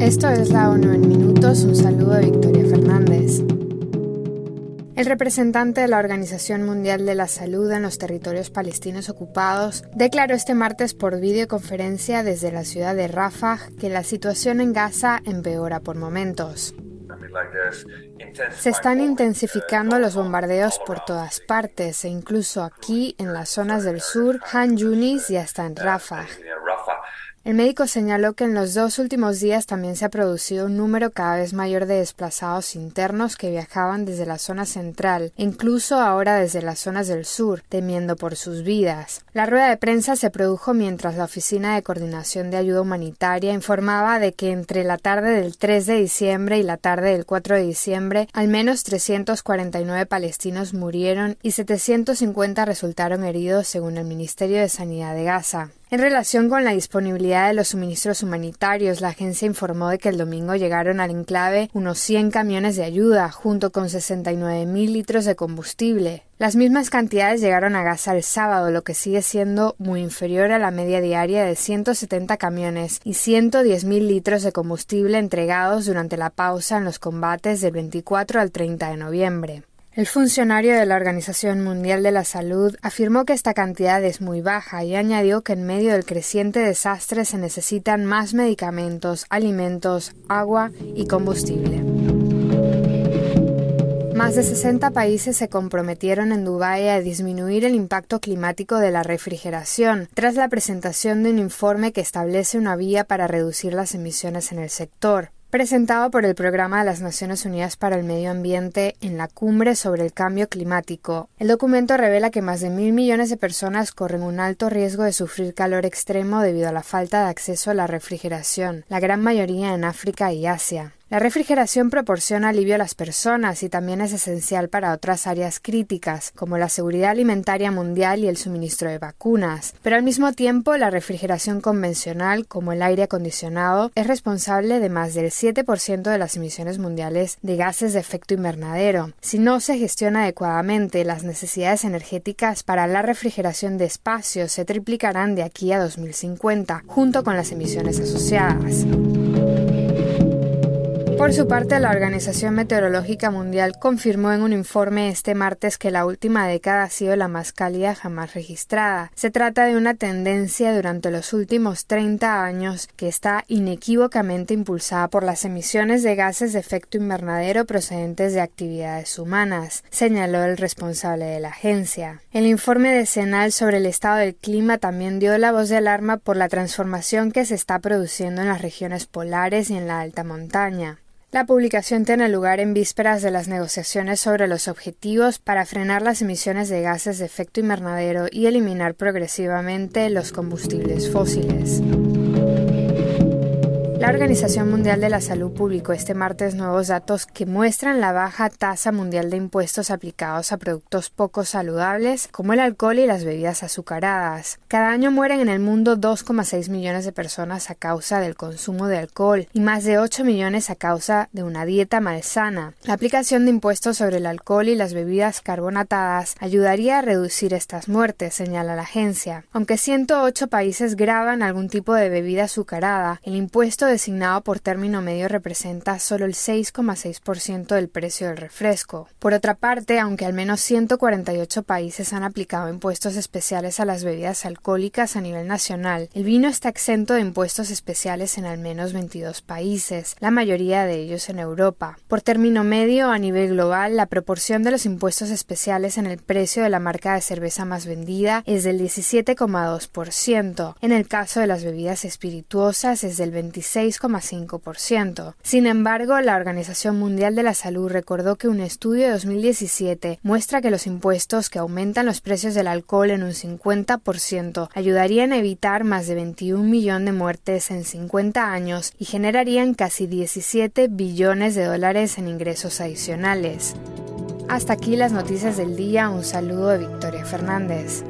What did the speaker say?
Esto es la ONU en minutos. Un saludo de Victoria Fernández. El representante de la Organización Mundial de la Salud en los territorios palestinos ocupados declaró este martes por videoconferencia desde la ciudad de Rafah que la situación en Gaza empeora por momentos. Se están intensificando los bombardeos por todas partes e incluso aquí en las zonas del sur, Han Yunis y hasta en Rafah. El médico señaló que en los dos últimos días también se ha producido un número cada vez mayor de desplazados internos que viajaban desde la zona central, incluso ahora desde las zonas del sur, temiendo por sus vidas. La rueda de prensa se produjo mientras la Oficina de Coordinación de Ayuda Humanitaria informaba de que entre la tarde del 3 de diciembre y la tarde del 4 de diciembre, al menos 349 palestinos murieron y 750 resultaron heridos según el Ministerio de Sanidad de Gaza. En relación con la disponibilidad de los suministros humanitarios, la agencia informó de que el domingo llegaron al enclave unos 100 camiones de ayuda, junto con 69 mil litros de combustible. Las mismas cantidades llegaron a Gaza el sábado, lo que sigue siendo muy inferior a la media diaria de 170 camiones y 110 mil litros de combustible entregados durante la pausa en los combates del 24 al 30 de noviembre. El funcionario de la Organización Mundial de la Salud afirmó que esta cantidad es muy baja y añadió que en medio del creciente desastre se necesitan más medicamentos, alimentos, agua y combustible. Más de 60 países se comprometieron en Dubái a disminuir el impacto climático de la refrigeración tras la presentación de un informe que establece una vía para reducir las emisiones en el sector presentado por el Programa de las Naciones Unidas para el Medio Ambiente en la cumbre sobre el cambio climático. El documento revela que más de mil millones de personas corren un alto riesgo de sufrir calor extremo debido a la falta de acceso a la refrigeración, la gran mayoría en África y Asia. La refrigeración proporciona alivio a las personas y también es esencial para otras áreas críticas, como la seguridad alimentaria mundial y el suministro de vacunas. Pero al mismo tiempo, la refrigeración convencional, como el aire acondicionado, es responsable de más del 7% de las emisiones mundiales de gases de efecto invernadero. Si no se gestiona adecuadamente, las necesidades energéticas para la refrigeración de espacios se triplicarán de aquí a 2050, junto con las emisiones asociadas. Por su parte, la Organización Meteorológica Mundial confirmó en un informe este martes que la última década ha sido la más cálida jamás registrada. Se trata de una tendencia durante los últimos 30 años que está inequívocamente impulsada por las emisiones de gases de efecto invernadero procedentes de actividades humanas, señaló el responsable de la agencia. El informe decenal sobre el estado del clima también dio la voz de alarma por la transformación que se está produciendo en las regiones polares y en la alta montaña. La publicación tiene lugar en vísperas de las negociaciones sobre los objetivos para frenar las emisiones de gases de efecto invernadero y eliminar progresivamente los combustibles fósiles. La Organización Mundial de la Salud publicó este martes nuevos datos que muestran la baja tasa mundial de impuestos aplicados a productos poco saludables como el alcohol y las bebidas azucaradas. Cada año mueren en el mundo 2,6 millones de personas a causa del consumo de alcohol y más de 8 millones a causa de una dieta malsana. La aplicación de impuestos sobre el alcohol y las bebidas carbonatadas ayudaría a reducir estas muertes, señala la agencia. Aunque 108 países graban algún tipo de bebida azucarada, el impuesto designado por término medio representa solo el 6,6% del precio del refresco. Por otra parte, aunque al menos 148 países han aplicado impuestos especiales a las bebidas alcohólicas a nivel nacional, el vino está exento de impuestos especiales en al menos 22 países, la mayoría de ellos en Europa. Por término medio, a nivel global, la proporción de los impuestos especiales en el precio de la marca de cerveza más vendida es del 17,2%. En el caso de las bebidas espirituosas es del 26 6,5%. Sin embargo, la Organización Mundial de la Salud recordó que un estudio de 2017 muestra que los impuestos que aumentan los precios del alcohol en un 50% ayudarían a evitar más de 21 millones de muertes en 50 años y generarían casi 17 billones de dólares en ingresos adicionales. Hasta aquí las noticias del día. Un saludo de Victoria Fernández.